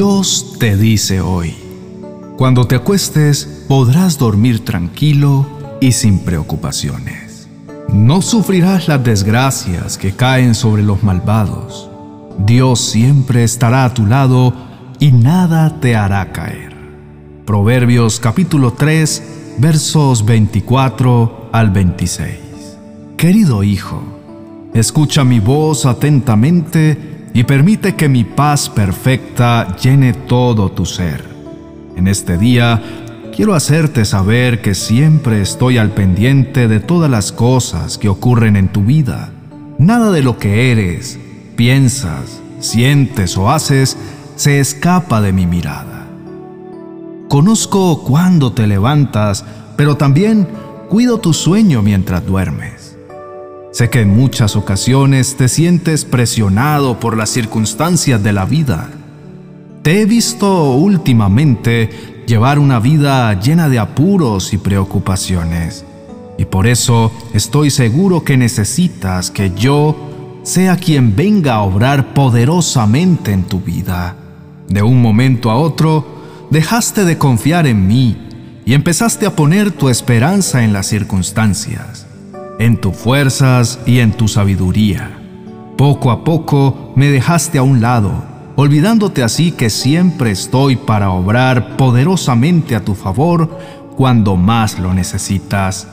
Dios te dice hoy, cuando te acuestes podrás dormir tranquilo y sin preocupaciones. No sufrirás las desgracias que caen sobre los malvados. Dios siempre estará a tu lado y nada te hará caer. Proverbios capítulo 3 versos 24 al 26. Querido hijo, escucha mi voz atentamente y permite que mi paz perfecta llene todo tu ser. En este día quiero hacerte saber que siempre estoy al pendiente de todas las cosas que ocurren en tu vida. Nada de lo que eres, piensas, sientes o haces se escapa de mi mirada. Conozco cuándo te levantas, pero también cuido tu sueño mientras duermes. Sé que en muchas ocasiones te sientes presionado por las circunstancias de la vida. Te he visto últimamente llevar una vida llena de apuros y preocupaciones. Y por eso estoy seguro que necesitas que yo sea quien venga a obrar poderosamente en tu vida. De un momento a otro, dejaste de confiar en mí y empezaste a poner tu esperanza en las circunstancias en tus fuerzas y en tu sabiduría. Poco a poco me dejaste a un lado, olvidándote así que siempre estoy para obrar poderosamente a tu favor cuando más lo necesitas.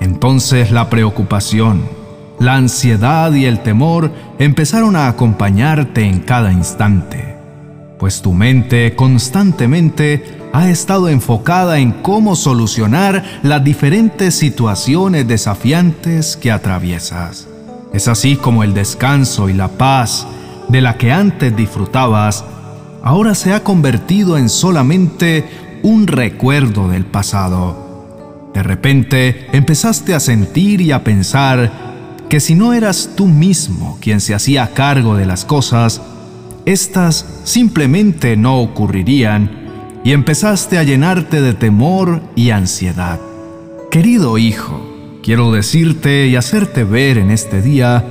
Entonces la preocupación, la ansiedad y el temor empezaron a acompañarte en cada instante pues tu mente constantemente ha estado enfocada en cómo solucionar las diferentes situaciones desafiantes que atraviesas. Es así como el descanso y la paz de la que antes disfrutabas ahora se ha convertido en solamente un recuerdo del pasado. De repente empezaste a sentir y a pensar que si no eras tú mismo quien se hacía cargo de las cosas, estas simplemente no ocurrirían y empezaste a llenarte de temor y ansiedad. Querido hijo, quiero decirte y hacerte ver en este día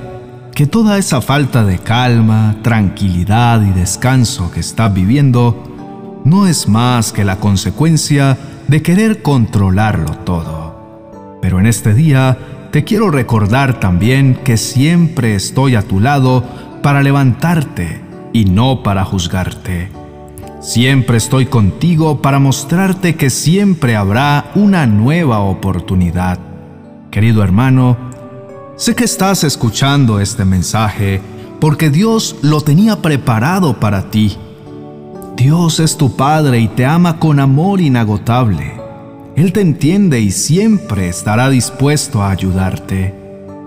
que toda esa falta de calma, tranquilidad y descanso que estás viviendo no es más que la consecuencia de querer controlarlo todo. Pero en este día te quiero recordar también que siempre estoy a tu lado para levantarte y no para juzgarte. Siempre estoy contigo para mostrarte que siempre habrá una nueva oportunidad. Querido hermano, sé que estás escuchando este mensaje porque Dios lo tenía preparado para ti. Dios es tu Padre y te ama con amor inagotable. Él te entiende y siempre estará dispuesto a ayudarte.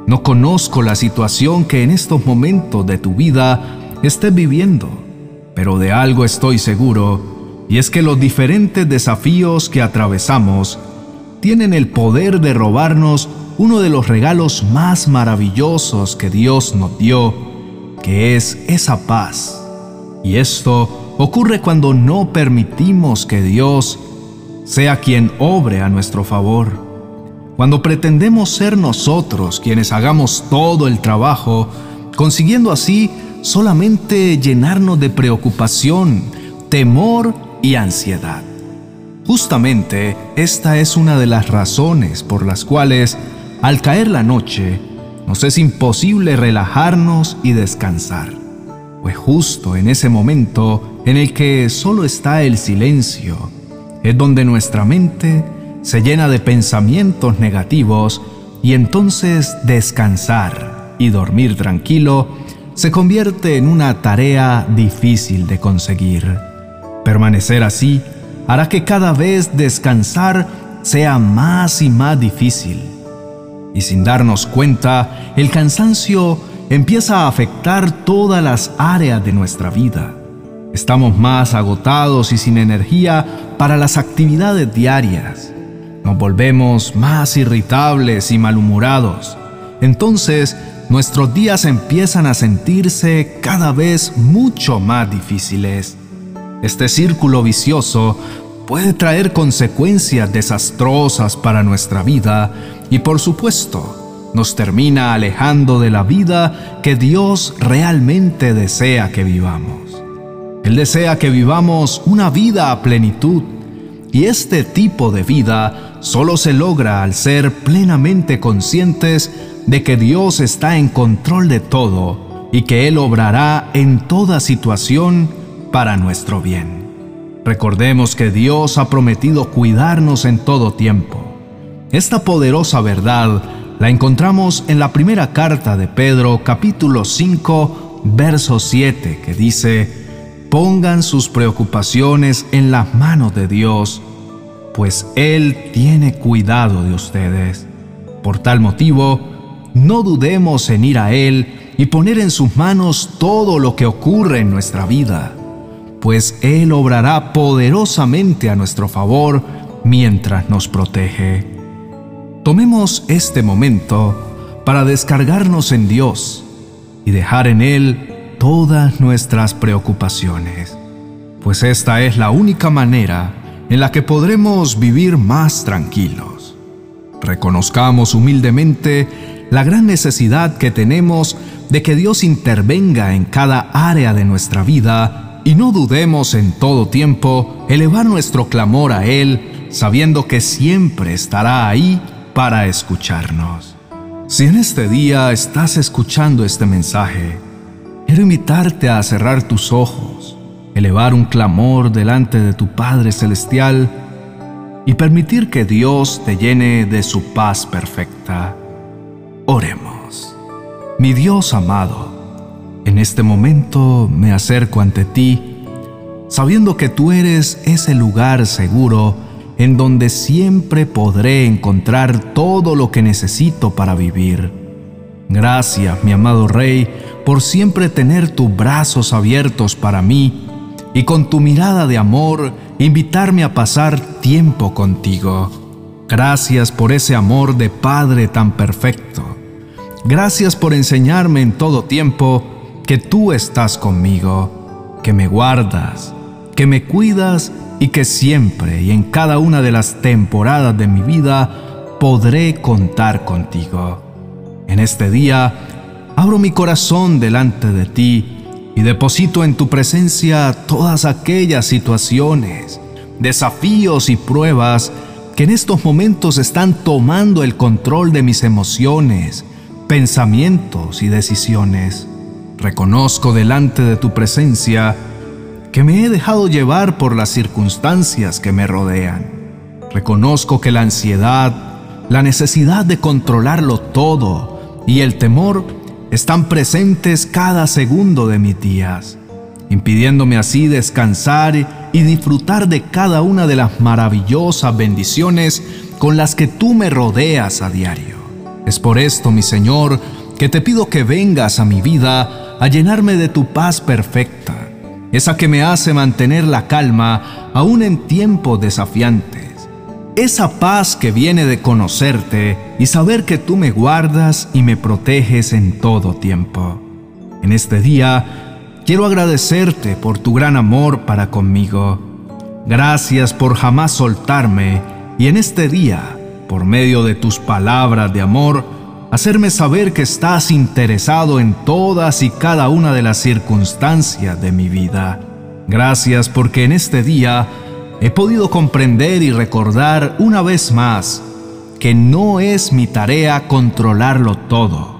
No conozco la situación que en estos momentos de tu vida estés viviendo, pero de algo estoy seguro, y es que los diferentes desafíos que atravesamos tienen el poder de robarnos uno de los regalos más maravillosos que Dios nos dio, que es esa paz. Y esto ocurre cuando no permitimos que Dios sea quien obre a nuestro favor. Cuando pretendemos ser nosotros quienes hagamos todo el trabajo, consiguiendo así solamente llenarnos de preocupación, temor y ansiedad. Justamente esta es una de las razones por las cuales, al caer la noche, nos es imposible relajarnos y descansar. Pues justo en ese momento en el que solo está el silencio, es donde nuestra mente se llena de pensamientos negativos y entonces descansar y dormir tranquilo se convierte en una tarea difícil de conseguir. Permanecer así hará que cada vez descansar sea más y más difícil. Y sin darnos cuenta, el cansancio empieza a afectar todas las áreas de nuestra vida. Estamos más agotados y sin energía para las actividades diarias. Nos volvemos más irritables y malhumorados. Entonces nuestros días empiezan a sentirse cada vez mucho más difíciles. Este círculo vicioso puede traer consecuencias desastrosas para nuestra vida y por supuesto nos termina alejando de la vida que Dios realmente desea que vivamos. Él desea que vivamos una vida a plenitud. Y este tipo de vida solo se logra al ser plenamente conscientes de que Dios está en control de todo y que Él obrará en toda situación para nuestro bien. Recordemos que Dios ha prometido cuidarnos en todo tiempo. Esta poderosa verdad la encontramos en la primera carta de Pedro capítulo 5 verso 7 que dice, Pongan sus preocupaciones en las manos de Dios, pues Él tiene cuidado de ustedes. Por tal motivo, no dudemos en ir a Él y poner en sus manos todo lo que ocurre en nuestra vida, pues Él obrará poderosamente a nuestro favor mientras nos protege. Tomemos este momento para descargarnos en Dios y dejar en Él todas nuestras preocupaciones, pues esta es la única manera en la que podremos vivir más tranquilos. Reconozcamos humildemente la gran necesidad que tenemos de que Dios intervenga en cada área de nuestra vida y no dudemos en todo tiempo elevar nuestro clamor a Él, sabiendo que siempre estará ahí para escucharnos. Si en este día estás escuchando este mensaje, quiero invitarte a cerrar tus ojos, elevar un clamor delante de tu Padre Celestial y permitir que Dios te llene de su paz perfecta. Oremos. Mi Dios amado, en este momento me acerco ante ti, sabiendo que tú eres ese lugar seguro en donde siempre podré encontrar todo lo que necesito para vivir. Gracias, mi amado Rey, por siempre tener tus brazos abiertos para mí y con tu mirada de amor invitarme a pasar tiempo contigo. Gracias por ese amor de Padre tan perfecto Gracias por enseñarme en todo tiempo que tú estás conmigo, que me guardas, que me cuidas y que siempre y en cada una de las temporadas de mi vida podré contar contigo. En este día, abro mi corazón delante de ti y deposito en tu presencia todas aquellas situaciones, desafíos y pruebas que en estos momentos están tomando el control de mis emociones, pensamientos y decisiones. Reconozco delante de tu presencia que me he dejado llevar por las circunstancias que me rodean. Reconozco que la ansiedad, la necesidad de controlarlo todo y el temor están presentes cada segundo de mis días, impidiéndome así descansar y disfrutar de cada una de las maravillosas bendiciones con las que tú me rodeas a diario. Es por esto, mi Señor, que te pido que vengas a mi vida a llenarme de tu paz perfecta, esa que me hace mantener la calma aún en tiempos desafiantes, esa paz que viene de conocerte y saber que tú me guardas y me proteges en todo tiempo. En este día, quiero agradecerte por tu gran amor para conmigo. Gracias por jamás soltarme y en este día, por medio de tus palabras de amor, hacerme saber que estás interesado en todas y cada una de las circunstancias de mi vida. Gracias porque en este día he podido comprender y recordar una vez más que no es mi tarea controlarlo todo,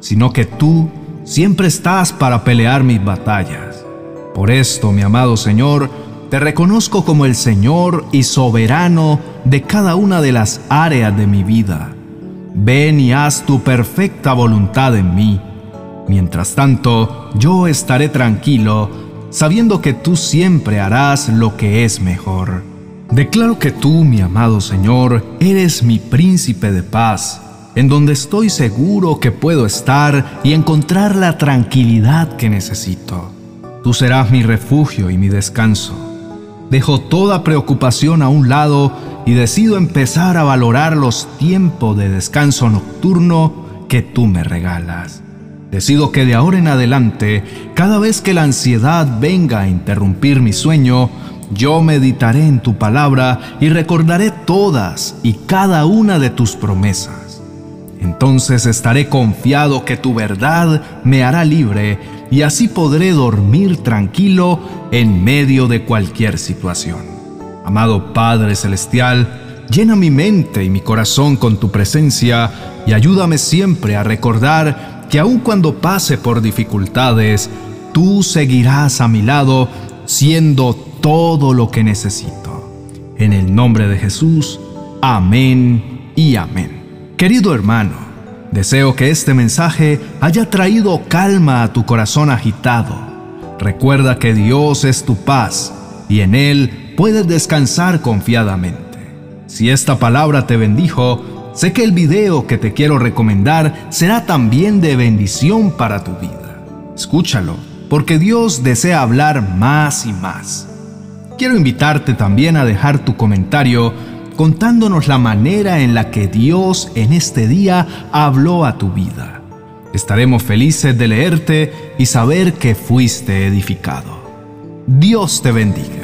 sino que tú siempre estás para pelear mis batallas. Por esto, mi amado Señor, te reconozco como el Señor y soberano de cada una de las áreas de mi vida. Ven y haz tu perfecta voluntad en mí. Mientras tanto, yo estaré tranquilo, sabiendo que tú siempre harás lo que es mejor. Declaro que tú, mi amado Señor, eres mi príncipe de paz, en donde estoy seguro que puedo estar y encontrar la tranquilidad que necesito. Tú serás mi refugio y mi descanso Dejo toda preocupación a un lado y decido empezar a valorar los tiempos de descanso nocturno que tú me regalas. Decido que de ahora en adelante, cada vez que la ansiedad venga a interrumpir mi sueño, yo meditaré en tu palabra y recordaré todas y cada una de tus promesas. Entonces estaré confiado que tu verdad me hará libre y así podré dormir tranquilo en medio de cualquier situación. Amado Padre Celestial, llena mi mente y mi corazón con tu presencia y ayúdame siempre a recordar que aun cuando pase por dificultades, tú seguirás a mi lado siendo todo lo que necesito. En el nombre de Jesús, amén y amén. Querido hermano, deseo que este mensaje haya traído calma a tu corazón agitado. Recuerda que Dios es tu paz y en Él puedes descansar confiadamente. Si esta palabra te bendijo, sé que el video que te quiero recomendar será también de bendición para tu vida. Escúchalo, porque Dios desea hablar más y más. Quiero invitarte también a dejar tu comentario contándonos la manera en la que Dios en este día habló a tu vida. Estaremos felices de leerte y saber que fuiste edificado. Dios te bendiga.